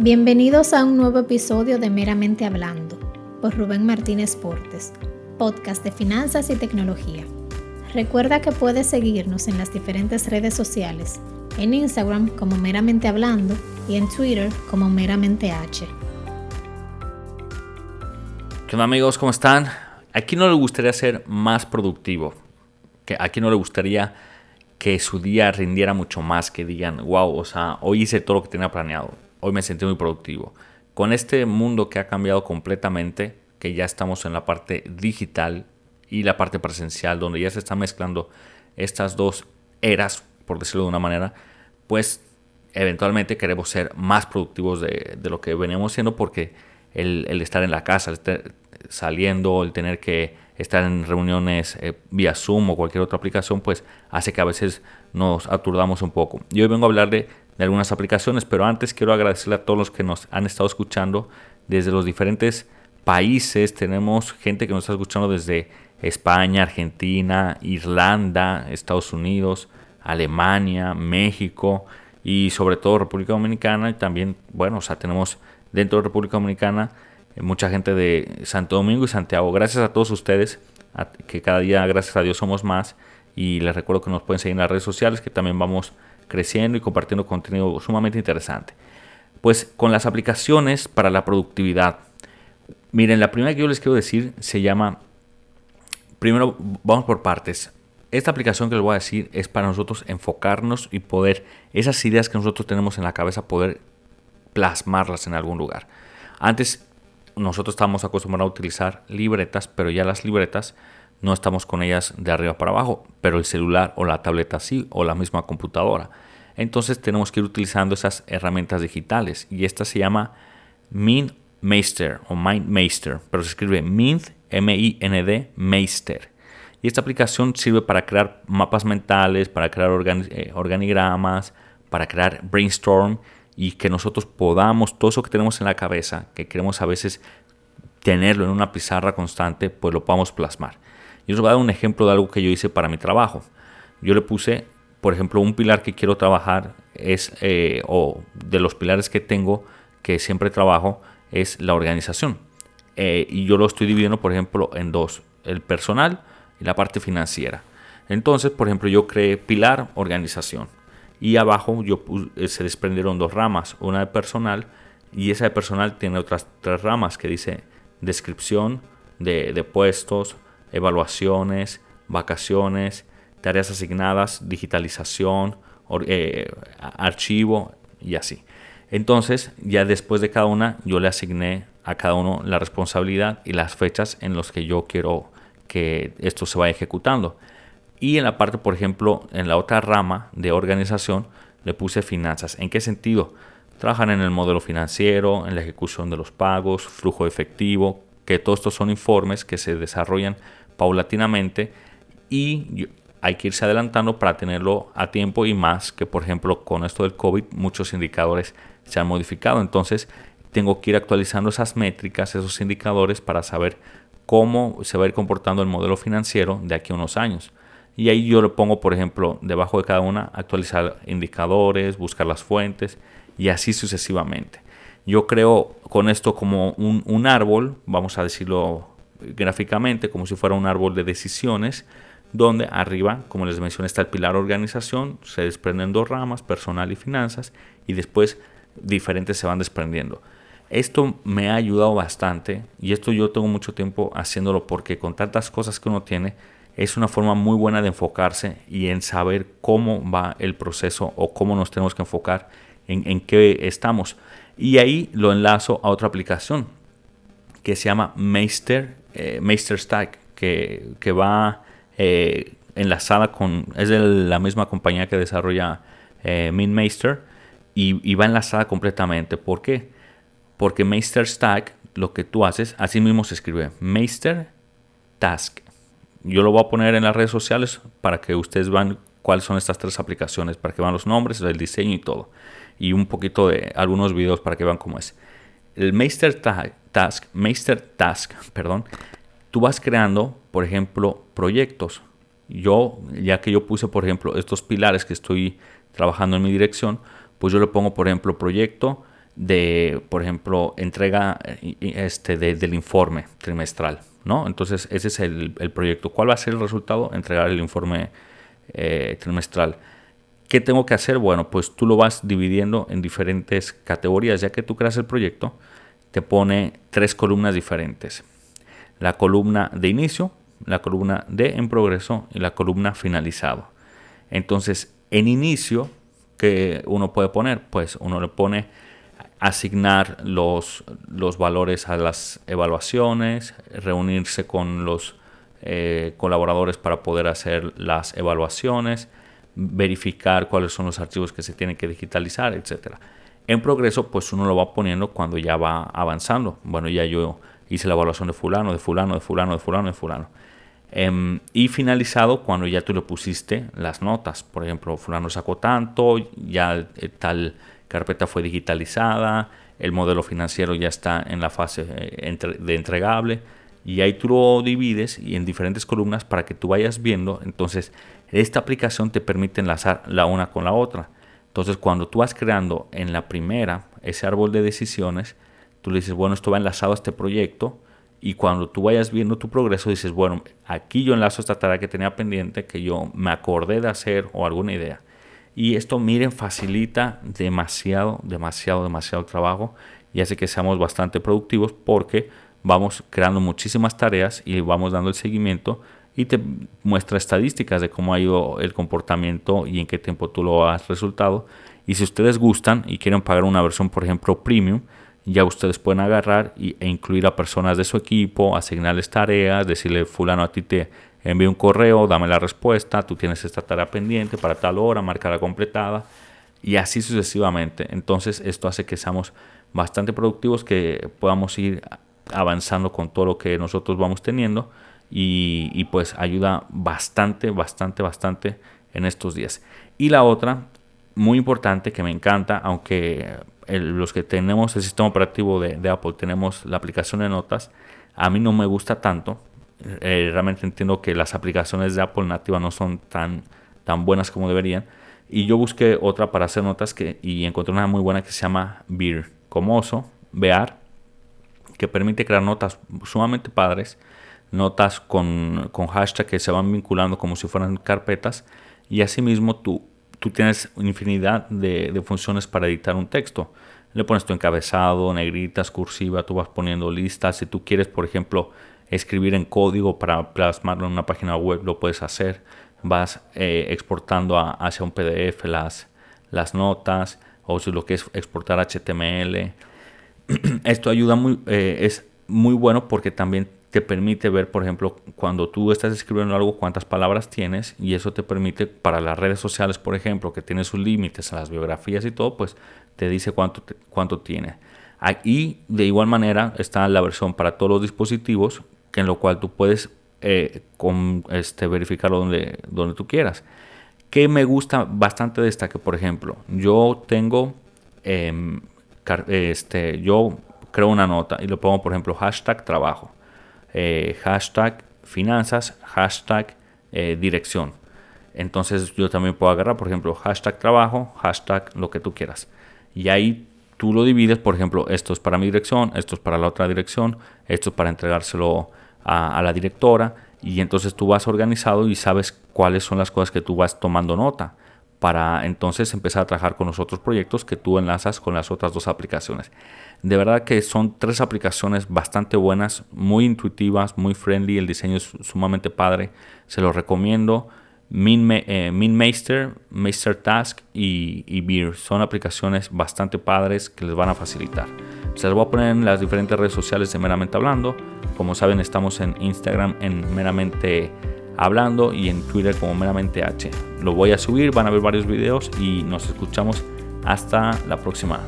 Bienvenidos a un nuevo episodio de Meramente Hablando por Rubén Martínez Portes, podcast de finanzas y tecnología. Recuerda que puedes seguirnos en las diferentes redes sociales, en Instagram como Meramente Hablando y en Twitter como Meramente H. ¿Qué onda amigos? ¿Cómo están? ¿A quién no le gustaría ser más productivo? ¿A quién no le gustaría que su día rindiera mucho más? Que digan, wow, o sea, hoy hice todo lo que tenía planeado hoy me sentí muy productivo. Con este mundo que ha cambiado completamente, que ya estamos en la parte digital y la parte presencial, donde ya se están mezclando estas dos eras, por decirlo de una manera, pues eventualmente queremos ser más productivos de, lo que veníamos siendo porque el, estar en la casa, el estar saliendo, el tener que estar en reuniones eh, vía Zoom o cualquier otra aplicación, pues hace que a veces nos aturdamos un poco. Y hoy vengo a hablar de de algunas aplicaciones, pero antes quiero agradecerle a todos los que nos han estado escuchando desde los diferentes países. Tenemos gente que nos está escuchando desde España, Argentina, Irlanda, Estados Unidos, Alemania, México y sobre todo República Dominicana y también, bueno, o sea, tenemos dentro de República Dominicana eh, mucha gente de Santo Domingo y Santiago. Gracias a todos ustedes, que cada día, gracias a Dios, somos más. Y les recuerdo que nos pueden seguir en las redes sociales, que también vamos creciendo y compartiendo contenido sumamente interesante. Pues con las aplicaciones para la productividad. Miren, la primera que yo les quiero decir se llama, primero vamos por partes. Esta aplicación que les voy a decir es para nosotros enfocarnos y poder, esas ideas que nosotros tenemos en la cabeza, poder plasmarlas en algún lugar. Antes nosotros estábamos acostumbrados a utilizar libretas, pero ya las libretas no estamos con ellas de arriba para abajo, pero el celular o la tableta sí, o la misma computadora. Entonces tenemos que ir utilizando esas herramientas digitales y esta se llama MindMeister o MindMeister, pero se escribe Mind, M-I-N-D, Meister. Y esta aplicación sirve para crear mapas mentales, para crear eh, organigramas, para crear brainstorm y que nosotros podamos, todo eso que tenemos en la cabeza, que queremos a veces tenerlo en una pizarra constante, pues lo podamos plasmar. Yo os voy a dar un ejemplo de algo que yo hice para mi trabajo. Yo le puse, por ejemplo, un pilar que quiero trabajar es, eh, o de los pilares que tengo, que siempre trabajo, es la organización. Eh, y yo lo estoy dividiendo, por ejemplo, en dos, el personal y la parte financiera. Entonces, por ejemplo, yo creé pilar organización. Y abajo yo eh, se desprendieron dos ramas, una de personal y esa de personal tiene otras tres ramas que dice descripción de, de puestos, evaluaciones, vacaciones, tareas asignadas, digitalización, eh, archivo y así. Entonces, ya después de cada una, yo le asigné a cada uno la responsabilidad y las fechas en las que yo quiero que esto se vaya ejecutando. Y en la parte, por ejemplo, en la otra rama de organización, le puse finanzas. ¿En qué sentido? Trabajan en el modelo financiero, en la ejecución de los pagos, flujo efectivo, que todos estos son informes que se desarrollan paulatinamente y hay que irse adelantando para tenerlo a tiempo y más que por ejemplo con esto del COVID muchos indicadores se han modificado. Entonces tengo que ir actualizando esas métricas, esos indicadores para saber cómo se va a ir comportando el modelo financiero de aquí a unos años. Y ahí yo le pongo, por ejemplo, debajo de cada una, actualizar indicadores, buscar las fuentes y así sucesivamente. Yo creo con esto como un, árbol, vamos a decirlo gráficamente, como si fuera un árbol de decisiones, donde arriba, como les mencioné, está el pilar organización, se desprenden dos ramas, personal y finanzas, y después diferentes se van desprendiendo. Esto me ha ayudado bastante y esto yo tengo mucho tiempo haciéndolo porque con tantas cosas que uno tiene es una forma muy buena de enfocarse y en saber cómo va el proceso o cómo nos tenemos que enfocar en, en qué estamos. Y ahí lo enlazo a otra aplicación que se llama Meister, eh, Stack, que, que va eh, enlazada con, es de la misma compañía que desarrolla eh, MintMeister y, y, va enlazada completamente. ¿Por qué? Porque Meister Stack, lo que tú haces, así mismo se escribe Meister Task. Yo lo voy a poner en las redes sociales para que ustedes vean cuáles son estas tres aplicaciones, para que vean los nombres, el diseño y todo y un poquito de algunos videos para que vean cómo es. El Meister Task, Meister Task, perdón, tú vas creando, por ejemplo, proyectos. Yo, ya que yo puse, por ejemplo, estos pilares que estoy trabajando en mi dirección, pues yo le pongo, por ejemplo, proyecto de, por ejemplo, entrega este, del informe trimestral, ¿no? Entonces, ese es el, proyecto. ¿Cuál va a ser el resultado? Entregar el informe eh, trimestral. ¿Qué tengo que hacer? Bueno, pues tú lo vas dividiendo en diferentes categorías. Ya que tú creas el proyecto, te pone tres columnas diferentes. La columna de inicio, la columna de en progreso y la columna finalizado. Entonces, en inicio, ¿qué uno puede poner? Pues uno le pone asignar los, los valores a las evaluaciones, reunirse con los eh, colaboradores para poder hacer las evaluaciones, verificar cuáles son los archivos que se tienen que digitalizar, etc. En progreso, pues uno lo va poniendo cuando ya va avanzando. Bueno, ya yo hice la evaluación de fulano, de fulano, de fulano, de fulano, de fulano. Em, y finalizado cuando ya tú le pusiste las notas. Por ejemplo, fulano sacó tanto, ya eh, tal carpeta fue digitalizada, el modelo financiero ya está en la fase eh, de entregable y ahí tú lo divides y en diferentes columnas para que tú vayas viendo. Entonces, esta aplicación te permite enlazar la una con la otra. Entonces, cuando tú vas creando en la primera ese árbol de decisiones, tú le dices, bueno, esto va enlazado a este proyecto y cuando tú vayas viendo tu progreso dices, bueno, aquí yo enlazo esta tarea que tenía pendiente, que yo me acordé de hacer o alguna idea. Y esto, miren, facilita demasiado, demasiado, demasiado trabajo y hace que seamos bastante productivos porque vamos creando muchísimas tareas y vamos dando el seguimiento y te muestra estadísticas de cómo ha ido el comportamiento y en qué tiempo tú lo has resultado. Y si ustedes gustan y quieren pagar una versión, por ejemplo, premium, ya ustedes pueden agarrar e incluir a personas de su equipo, asignarles tareas, decirle fulano a ti te envíe un correo, dame la respuesta, tú tienes esta tarea pendiente para tal hora, la completada y así sucesivamente. Entonces esto hace que seamos bastante productivos, que podamos ir avanzando con todo lo que nosotros vamos teniendo y, pues ayuda bastante, bastante, bastante en estos días. Y la otra, muy importante, que me encanta, aunque los que tenemos el sistema operativo de, Apple tenemos la aplicación de notas, a mí no me gusta tanto eh, realmente entiendo que las aplicaciones de Apple nativa no son tan, tan buenas como deberían. Y yo busqué otra para hacer notas que, y encontré una muy buena que se llama Beer, como oso, Bear, que permite crear notas sumamente padres, notas con, con hashtag que se van vinculando como si fueran carpetas. Y asimismo tú, tú tienes infinidad de, de funciones para editar un texto. Le pones tu encabezado, negritas, cursiva, tú vas poniendo listas. Si tú quieres, por ejemplo, escribir en código para plasmarlo en una página web, lo puedes hacer. Vas eh, exportando hacia un PDF las, las notas o si lo que es exportar HTML. Esto ayuda muy, eh, es muy bueno porque también te permite ver, por ejemplo, cuando tú estás escribiendo algo, cuántas palabras tienes y eso te permite para las redes sociales, por ejemplo, que tiene sus límites a las biografías y todo, pues te dice cuánto, cuánto tiene. Y de igual manera está la versión para todos los dispositivos en lo cual tú puedes eh, con, este, verificarlo donde, donde tú quieras. Que me gusta bastante de esta, que por ejemplo, yo tengo, em, este, yo creo una nota y lo pongo, por ejemplo, hashtag trabajo, eh, hashtag finanzas, hashtag eh, dirección. Entonces yo también puedo agarrar, por ejemplo, hashtag trabajo, hashtag lo que tú quieras. Y ahí tú lo divides, por ejemplo, esto es para mi dirección, esto es para la otra dirección, esto es para entregárselo a, la directora y entonces tú vas organizado y sabes cuáles son las cosas que tú vas tomando nota para entonces empezar a trabajar con los otros proyectos que tú enlazas con las otras dos aplicaciones. De verdad que son tres aplicaciones bastante buenas, muy intuitivas, muy friendly, el diseño es sumamente padre, se los recomiendo. Min, eh, Meister, Task y, y Beer son aplicaciones bastante padres que les van a facilitar. Se las voy a poner en las diferentes redes sociales de Meramente Hablando. Como saben, estamos en Instagram en Meramente Hablando y en Twitter como Meramente H. Lo voy a subir, van a ver varios videos y nos escuchamos hasta la próxima.